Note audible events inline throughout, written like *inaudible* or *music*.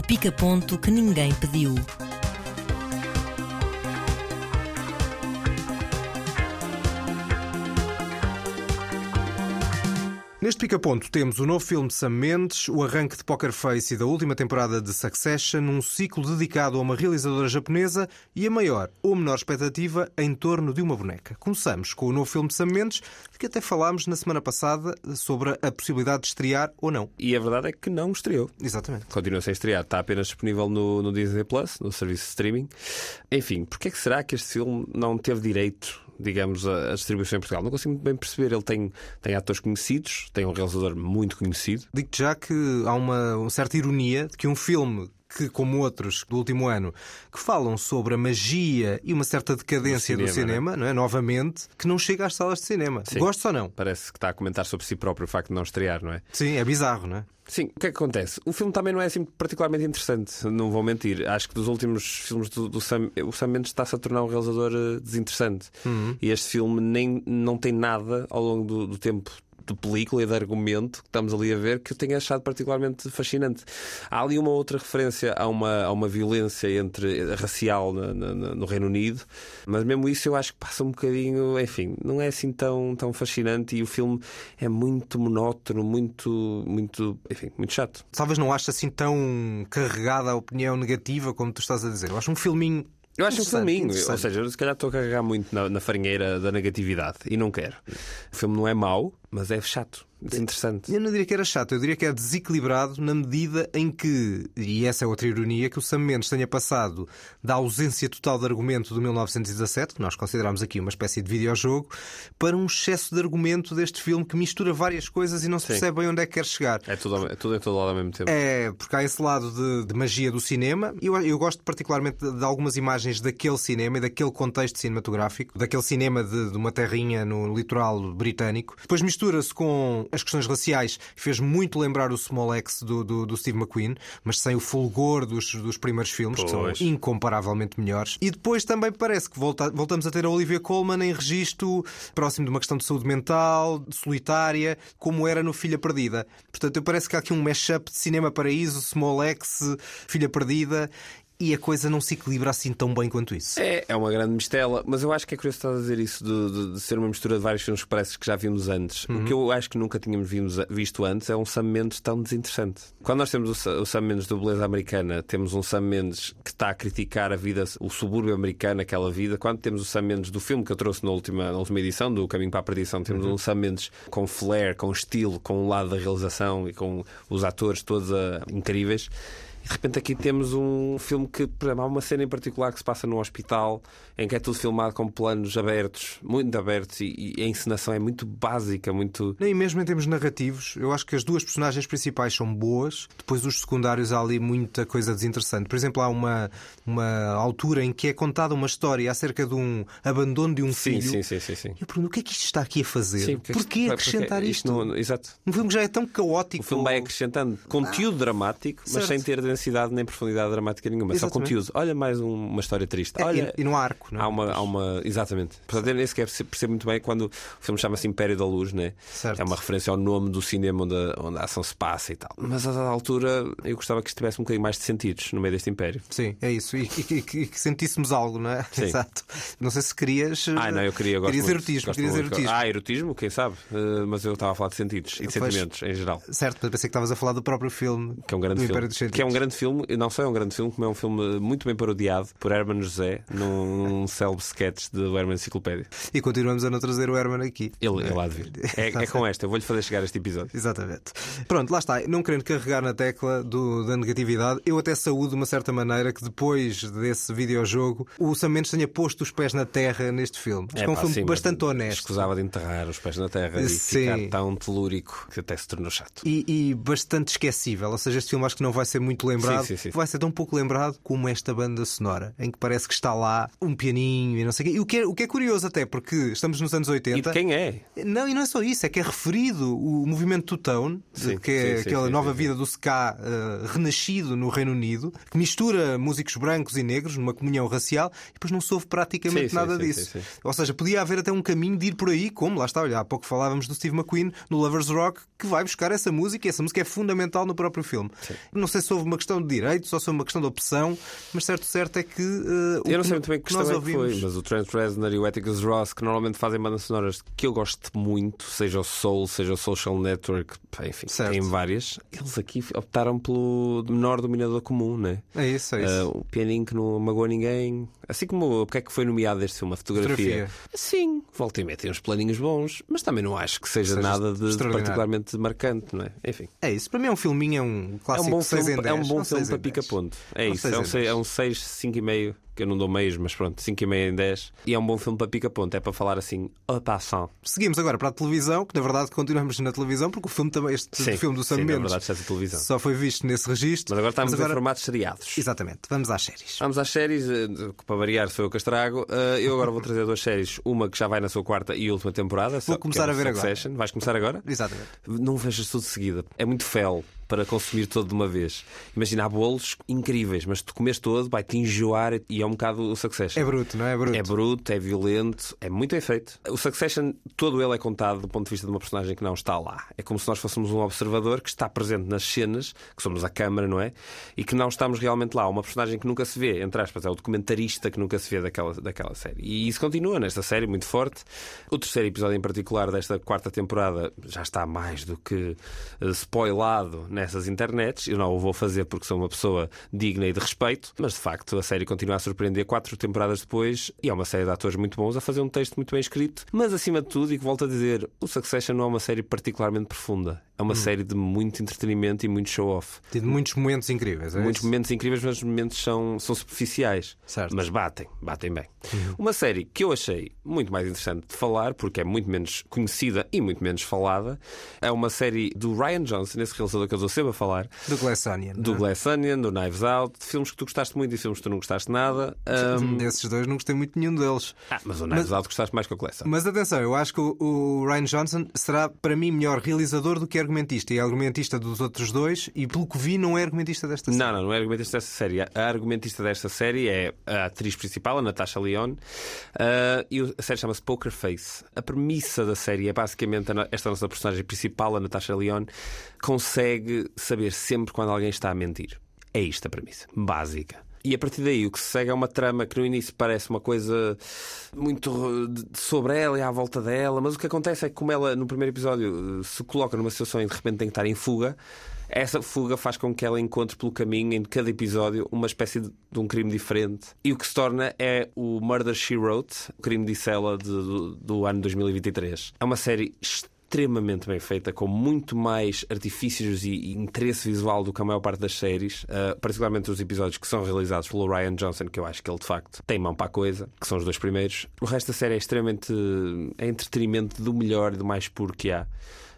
O pica-ponto que ninguém pediu. Neste pica-ponto temos o novo filme de Sam Mendes, o arranque de Poker Face e da última temporada de Succession, um ciclo dedicado a uma realizadora japonesa e a maior ou menor expectativa em torno de uma boneca. Começamos com o novo filme de Sam Mendes, de que até falámos na semana passada sobre a possibilidade de estrear ou não. E a verdade é que não estreou. Exatamente. Continua sem estrear, está apenas disponível no, no Disney Plus, no serviço de streaming. Enfim, porquê é que será que este filme não teve direito digamos, a, a, distribuição em Portugal. Não consigo muito bem perceber. Ele tem, tem atores conhecidos, tem um realizador muito conhecido. Digo-te já que há uma, uma certa ironia de que um filme que, como outros do último ano, que falam sobre a magia e uma certa decadência cinema, do cinema, não é? novamente, que não chega às salas de cinema. Sim. Gostes ou não? Parece que está a comentar sobre si próprio o facto de não estrear, não é? Sim, é bizarro, não é? Sim, o que é que acontece? O filme também não é assim particularmente interessante, não vou mentir. Acho que dos últimos filmes do, do Sam, o Sam Mendes está-se a tornar um realizador eh, desinteressante. Uhum. E este filme nem, não tem nada ao longo do, do tempo de película e de argumento que estamos ali a ver que eu tenho achado particularmente fascinante. Há ali uma outra referência a uma, a uma violência entre racial no, no, no Reino Unido, mas mesmo isso eu acho que passa um bocadinho, enfim, não é assim tão, tão fascinante e o filme é muito monótono, muito, muito, enfim, muito chato. Talvez não ache assim tão carregada a opinião negativa como tu estás a dizer. Eu acho um filminho eu acho um filminho, ou seja, eu se calhar estou a carregar muito na, na farinheira da negatividade e não quero. O filme não é mau, mas é chato. Desinteressante. Eu não diria que era chato, eu diria que é desequilibrado na medida em que, e essa é outra ironia, que o Sam Mendes tenha passado da ausência total de argumento do 1917, que nós consideramos aqui uma espécie de videojogo, para um excesso de argumento deste filme que mistura várias coisas e não se Sim. percebe bem onde é que quer chegar. É tudo, é tudo em todo lado ao mesmo tempo. É, porque há esse lado de, de magia do cinema. Eu, eu gosto particularmente de, de, algumas imagens daquele cinema e daquele contexto cinematográfico, daquele cinema de, de uma terrinha no litoral britânico. Depois mistura-se com as questões raciais fez muito lembrar o Small X do, do, do Steve McQueen, mas sem o fulgor dos, dos primeiros filmes, pois. que são incomparavelmente melhores. E depois também parece que volta, voltamos a ter a Olivia Colman em registro próximo de uma questão de saúde mental, solitária, como era no Filha Perdida. Portanto, eu parece que há aqui um mashup de Cinema Paraíso, Small X, Filha Perdida, e a coisa não se equilibra assim tão bem quanto isso. É, é uma grande mistela, mas eu acho que é curioso estar a dizer isso de, de, de, ser uma mistura de vários filmes parece que já vimos antes. Uhum. O que eu acho que nunca tínhamos visto antes é um Sam Mendes tão desinteressante. Quando nós temos o, o Sam Mendes do Beleza Americana, temos um Sam Mendes que está a criticar a vida, o subúrbio americano, aquela vida. Quando temos o Sam Mendes do filme que eu trouxe na última, na última edição, do Caminho para a Perdição, temos uhum. um Sam Mendes com flair, com estilo, com o lado da realização e com os atores todos uh, incríveis. E de repente aqui temos um filme que, por exemplo, há uma cena em particular que se passa no hospital, em que é tudo filmado com planos abertos, muito abertos, e, e a encenação é muito básica, muito. E mesmo em termos narrativos, eu acho que as duas personagens principais são boas, depois os secundários há ali muita coisa desinteressante. Por exemplo, há uma, uma altura em que é contada uma história acerca de um abandono de um sim, filho. Sim, sim, sim, sim. Eu pergunto, o que é que isto está aqui a fazer? Sim, porque Porquê acrescentar porque isto? Não, exato. Um filme já é tão caótico. O filme vai acrescentando conteúdo ah, dramático, mas certo. sem ter densidade nem profundidade dramática nenhuma. Exatamente. Só conteúdo. Olha mais um, uma história triste. É, Olha, e, e, no arco, não é? Há uma, há uma, exatamente. Portanto, eu nem sequer percebo muito bem quando o filme chama-se Império da Luz, né? Certo. É uma referência ao nome do cinema onde a, onde a ação se passa e tal. Mas a dada altura eu gostava que isto tivesse um bocadinho mais de sentidos no meio deste império. Sim, é isso. E, e, que sentíssemos algo, não é? *laughs* Sim. Exato. Não sei se querias. Ah, não, eu queria. Eu querias erotismo. Querias erotismo. Ah, erotismo, quem sabe? Uh, mas eu estava a falar de sentidos e de pois, sentimentos em geral. Certo, mas pensei que estavas a falar do próprio filme. Que é um grande filme. Que é um grande filme, não só é um grande filme, como é um filme muito bem parodiado por Herman José num, num célebre sketch do Herman Enciclopédia. E continuamos a não trazer o Herman aqui. Ele, ele há de vir. É, é com esta, eu vou-lhe fazer chegar este episódio. Exatamente. Pronto, lá está. Não querendo carregar na tecla do, da negatividade, eu até saúdo de uma certa maneira que depois desse videojogo o Sam Mendes tenha posto os pés na terra neste filme. Acho é, que é um filme sim, bastante honesto. Escusava de enterrar os pés na terra sim. e ficar tão telúrico que até se tornou chato. E, e, bastante esquecível. Ou seja, este filme acho que não vai ser muito lembrado. Sim, sim, vai ser tão pouco lembrado como esta banda sonora, em que parece que está lá um pianinho e não sei o quê. E o que é, o que é curioso até, porque estamos nos anos 80. E de quem é? Não, e não é só isso, é que é referido o movimento Two-Tone, que é sim, aquela sim, nova sim, vida do ska uh, renascido no Reino Unido, que mistura músicos brancos e negros numa comunhão racial e depois não soube praticamente nada disso. Ou seja, podia haver até um caminho de ir por aí, como lá está, olha, há pouco falávamos do Steve McQueen no Lovers Rock, que vai buscar essa música e essa música é fundamental no próprio filme. Não sei se houve uma, questão de direitos ou se é uma questão de opção, mas certo certo é que. Uh, eu não sei muito bem que questão nós é que foi, mas o Trent Reznor e o Atticus Ross, que normalmente fazem bandas sonoras que eu gosto muito, seja o Soul, seja o Social Network, enfim, Certo. tem várias. Eles aqui optaram pelo menor dominador comum, né? É isso, é isso. Uh, o pianinho que não magoa ninguém. Assim como porque é que foi nomeado este filme, a fotografia. Fotografia. Sim, volta e meia tem uns planinhos bons, mas também não acho que seja, Seja nada de particularmente marcante, não é? Enfim. É isso. Para mim é um filminho, é um É clássico um bom 6 filme, em 10. é um bom filme 6 para em 10. pica-ponto. É Não, isso, é um, em sei- 10. é um 6, 5,5, que eu não dou meios, mas pronto, 5,5 em 10. E é um bom filme para pica-ponto, é para falar assim, a passant. Seguimos agora para a televisão, que na verdade continuamos na televisão, porque o filme também, este Sim, filme do Sam sim, Mendes, verdade, a televisão. só foi visto nesse registro. Mas agora estamos agora... em formatos seriados. Exatamente, vamos às séries. Vamos às séries, eh, para variar, sou eu que as trago. Eh, Eu agora vou trazer duas séries, uma que já vai na sua quarta e última temporada. só- começar que é a ver agora. Succession. Vais começar agora? Exatamente. Não vejas tudo de seguida. É muito fel para consumir todo de uma vez. Imagina, há bolos incríveis, mas tu comes todo, vai-te enjoar e é um bocado o Succession. É bruto, não é? É bruto. É bruto, é violento, é muito bem feito. O Succession, todo ele é contado do ponto de vista de uma personagem que não está lá. É como se nós fôssemos um observador que está presente nas cenas, que somos a câmara, não é? E que não estamos realmente lá. Uma personagem que nunca se vê, entre aspas, é o documentarista que nunca se vê daquela, daquela série. E isso continua nesta série, muito forte. O terceiro episódio em particular desta quarta temporada já está mais do que eh, spoilado nessas internets. Eu não o vou fazer porque sou uma pessoa digna e de respeito, mas de facto a série continua a surpreender quatro temporadas depois e é uma série de atores muito bons a fazer um texto muito bem escrito. Mas acima de tudo, e que volto a dizer, o Succession não é uma série particularmente profunda. É Hum. uma série de muito entretenimento e muito show-off. Tido muitos momentos incríveis. É Muitos isso? momentos incríveis, mas os momentos são, são superficiais. Certo. Uhum. Mas batem, batem bem. Uma série que eu achei muito mais interessante de falar, porque é muito menos conhecida e muito menos falada, é uma série do Ryan Johnson, esse realizador que eu estou sempre a falar, Do Glass Onion. do é? Glass Onion, do Knives Out, de filmes que tu gostaste muito e filmes que tu não gostaste nada. Ahm, Desses dois não gostei muito de nenhum deles. ah, mas o Knives Out gostaste mais que o Glass Onion. Mas atenção, eu acho que o, o Ryan Johnson será para mim melhor realizador do que argumentista. E é argumentista dos outros dois, e pelo que vi, não é argumentista desta série. Não, não, não é argumentista desta série. A argumentista desta série é a atriz principal, a Natasha Lyonne, ah, e a série chama-se Poker Face. A premissa da série é basicamente esta nossa personagem principal, a Natasha Lyonne, consegue saber sempre quando alguém está a mentir. É isto a premissa, básica. E a partir daí o que se segue é uma trama que no início parece uma coisa muito de- sobre ela e à volta dela, mas o que acontece é que, como ela no primeiro episódio uh, se coloca numa situação e de repente tem que estar em fuga, essa fuga faz com que ela encontre pelo caminho, em cada episódio, uma espécie de, de um crime diferente. E o que se torna é o Murder She Wrote, o crime de- do, do ano 2023. É uma série extremamente bem feita, com muito mais artifícios e, interesse visual do que a maior parte das séries, uh, particularmente os episódios que são realizados pelo Ryan Johnson, que eu acho que ele de facto tem mão para a coisa, que são os dois primeiros. O resto da série é extremamente é entretenimento do melhor e do mais puro que há.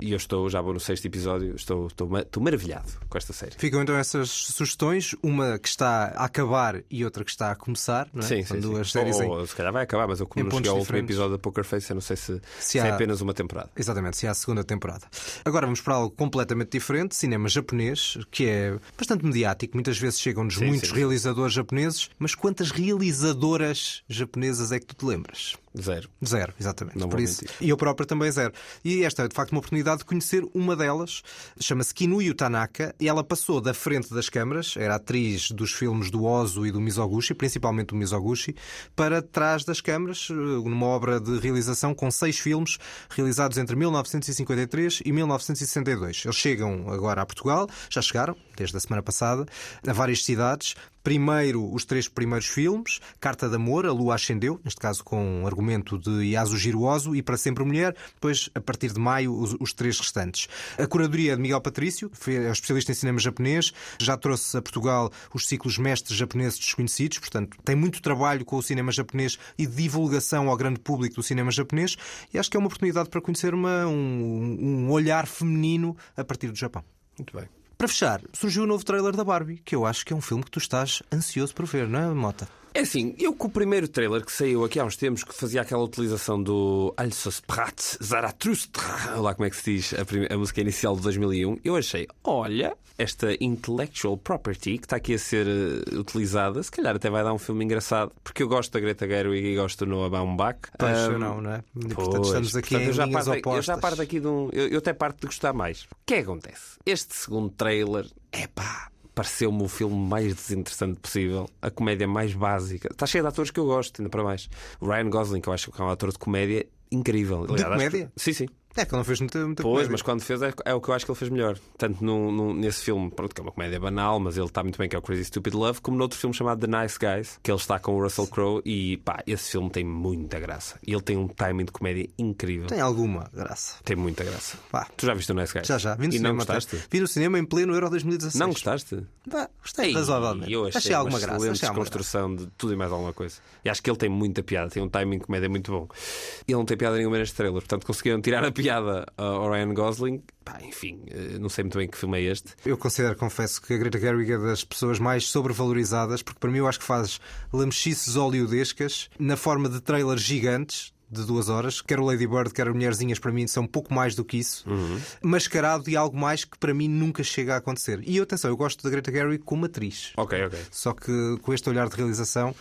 E eu estou, já vou no sexto episódio, estou, estou, estou maravilhado com esta série. Ficam então essas sugestões, uma que está a acabar e outra que está a começar, não é? Sim, São sim, duas sim. séries Ou- em- se calhar vai acabar, mas eu como não cheguei ao último episódio da Poker Face, eu não sei se, Se se é apenas uma temporada. Exatamente, se há a segunda temporada. Agora vamos para algo completamente diferente, cinema japonês, que é bastante mediático. Muitas vezes chegam-nos muitos sim. realizadores japoneses, mas quantas realizadoras japonesas é que tu te lembras? Zero. Zero, exatamente. Não Por isso, mentir. e eu próprio também zero. E esta é de facto uma oportunidade de conhecer uma delas. Chama-se Kinuyo Tanaka e ela passou da frente das câmaras, era atriz dos filmes do Ozu e do Mizoguchi, principalmente do Mizoguchi, para trás das câmaras, eh, numa obra de realização com seis filmes realizados entre 1953 e 1962. Eles chegam agora a Portugal, já chegaram, desde a semana passada, a várias cidades. Primeiro, os três primeiros filmes, Carta de Amor, A Lua Ascendeu, neste caso com um argumento de Yasujiro Ozu e Para Sempre Mulher, depois, a partir de maio, os, os três restantes. A curadoria de Miguel Patrício, é especialista em cinema japonês, já trouxe a Portugal os ciclos mestres japoneses desconhecidos, portanto, tem muito trabalho com o cinema japonês e divulgação ao grande público do cinema japonês, e acho que é uma oportunidade para conhecer uma, um, um olhar feminino a partir do Japão. Muito bem. Para fechar, surgiu o novo trailer da Barbie, que eu acho que é um filme que tu estás ansioso por ver, não é, Mota? É assim, eu com o primeiro trailer que saiu aqui há uns tempos, que fazia aquela utilização do Alsos Prat Zarathustra, lá como é que se diz a, prime- a música inicial de 2001, eu achei, olha, esta intellectual property que está aqui a ser eh, utilizada, se calhar até vai dar um filme engraçado, porque eu gosto da Greta Gerwig e gosto do Noah Baumbach. Pois, eu não, não é? E, Pois, portanto, estamos aqui portanto, eu já parto, eu opostas. já parto aqui de um. Eu, eu até parto de gostar mais. O que é que acontece? Este segundo trailer, é pá, pareceu-me o filme mais desinteressante possível, a comédia mais básica. Está cheio de atores que eu gosto, ainda para mais. Ryan Gosling, que eu acho que é um ator de comédia incrível. De comédia? Sim, sim. É que ele não fez muita, muita Pois, comédia. mas quando fez é, é o que eu acho que ele fez melhor. Tanto no, nesse filme, pronto, que é uma comédia banal, mas ele está muito bem, que é o Crazy Stupid Love, como noutro filme chamado The Nice Guys, que ele está com o Russell Crowe e pá, esse filme tem muita graça. E ele tem um timing de comédia incrível. Tem, Tem alguma graça. muita graça. Pá. Tu já viste o Nice Guys? Já, já. Vi no e cinema não até. gostaste? Vi no cinema em pleno Euro 2016. Não gostaste? Pá, gostei Ei, razoavelmente. Eu achei, achei alguma uma graça. excelente alguma desconstrução de tudo e mais alguma coisa. E acho que ele tem muita piada, tem um timing de comédia muito bom. Ele não tem piada nenhuma neste trailer, portanto conseguiram tirar a piada ao Ryan Gosling. Pá, enfim, eh, não sei muito bem que filme é este. Eu considero, confesso, que a Greta Gerwig é das pessoas mais sobrevalorizadas, porque para mim eu acho que faz lamechices hollywoodescas na forma de trailers gigantes de duas horas. Quer o Lady Bird, quer Mulherzinhas, para mim são um pouco mais do que isso. Mascarado de algo mais que para mim nunca chega a acontecer. E atenção, eu gosto da Greta Gerwig como atriz. Ok, ok. Só que com este olhar de realização,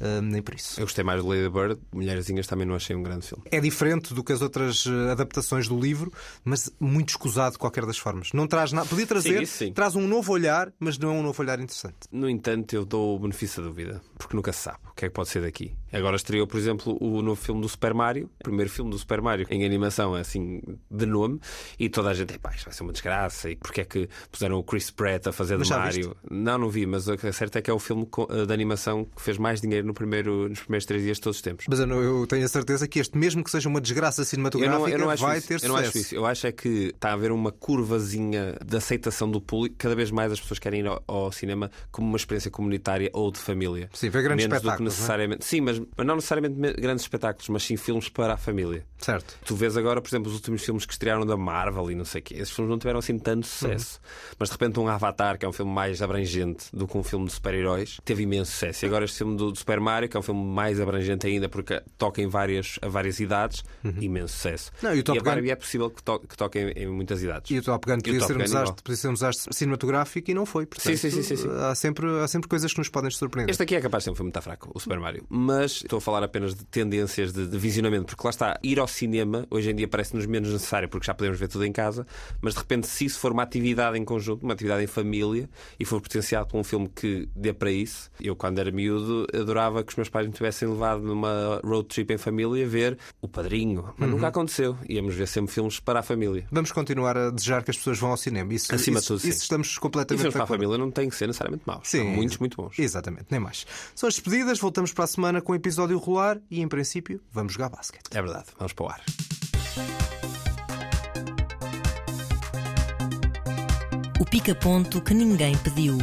hum, nem por isso. Eu gostei mais de Lady Bird, Mulherzinhas também não achei um grande filme. É diferente do que as outras eh, adaptações do livro, mas muito escusado de qualquer das formas. Não traz nada. Podia trazer, Sim, sim. traz um novo olhar, mas não é um novo olhar interessante. No entanto, eu dou o benefício da dúvida, porque nunca se sabe o que é que pode ser daqui. Agora estreou, por exemplo, o novo filme do Super Mario, o primeiro filme do Super Mario em animação, assim, de nome, e toda a gente, pá, isto vai ser uma desgraça, e porque é que puseram o Chris Pratt a fazer Mas de Mario? Não, não vi, mas o que é certo é que é o filme co- de animação que fez mais dinheiro no primeiro, nos primeiros três dias de todos os tempos. Mas eu, não- eu tenho a certeza que este, mesmo que seja uma desgraça Eu cinematográfica, não, eu não vai isso. ter eu sucesso. não acho isso. Eu acho é que está a haver uma curvazinha de aceitação do público. Cada vez mais as pessoas querem ir ao, ao cinema como uma experiência comunitária ou de família. Sim, ver grandes Menos do que é? necessariamente. Sim, mas, mas não necessariamente me- grandes espetáculos, mas sim filmes para a família. Certo. Tu vês agora, por exemplo, os últimos filmes que estrearam da Marvel e não sei o quê. Esses filmes não tiveram assim tanto sucesso. Mas de repente um Avatar, que é um filme mais abrangente do que um filme de super-heróis, teve imenso sucesso. E agora este filme do, do Super Mario, que é um filme mais abrangente ainda porque toca em várias, a várias idades, imenso sucesso. Não, e o Top a Barbie Gun- é possível que, to que toque em, em muitas idades. E o Top Gun E um podia ser um desastre cinematográfico e não foi. Portanto, Sim, sim, sim, sim, sim. Há, sempre, há sempre coisas que nos podem surpreender. Este aqui é capaz de ser um filme muito fraco, o Super Mario. Mas estou a falar apenas de tendências de, de visionamento, porque lá está, ir ao cinema hoje em dia parece-nos menos necessário, porque já podemos ver tudo em casa. Mas de repente, se isso for uma atividade em conjunto, uma atividade em família, e for potenciado por um filme que dê para isso, eu quando era miúdo adorava que os meus pais me tivessem levado numa road trip em família ver O Padrinho. Mas nunca aconteceu. Íamos ver sempre filmes para a família. Vamos continuar a desejar que as pessoas vão ao cinema. Isso, Acima de isso, tudo, sim. isso estamos E completamente filmes de para a família não têm que ser necessariamente maus. Sim, São muitos, muito bons. Exatamente, nem mais. São as despedidas, voltamos para a semana com episódio rolar e, em princípio, vamos jogar basquete. É verdade. Vamos para o ar. O pica-ponto que ninguém pediu.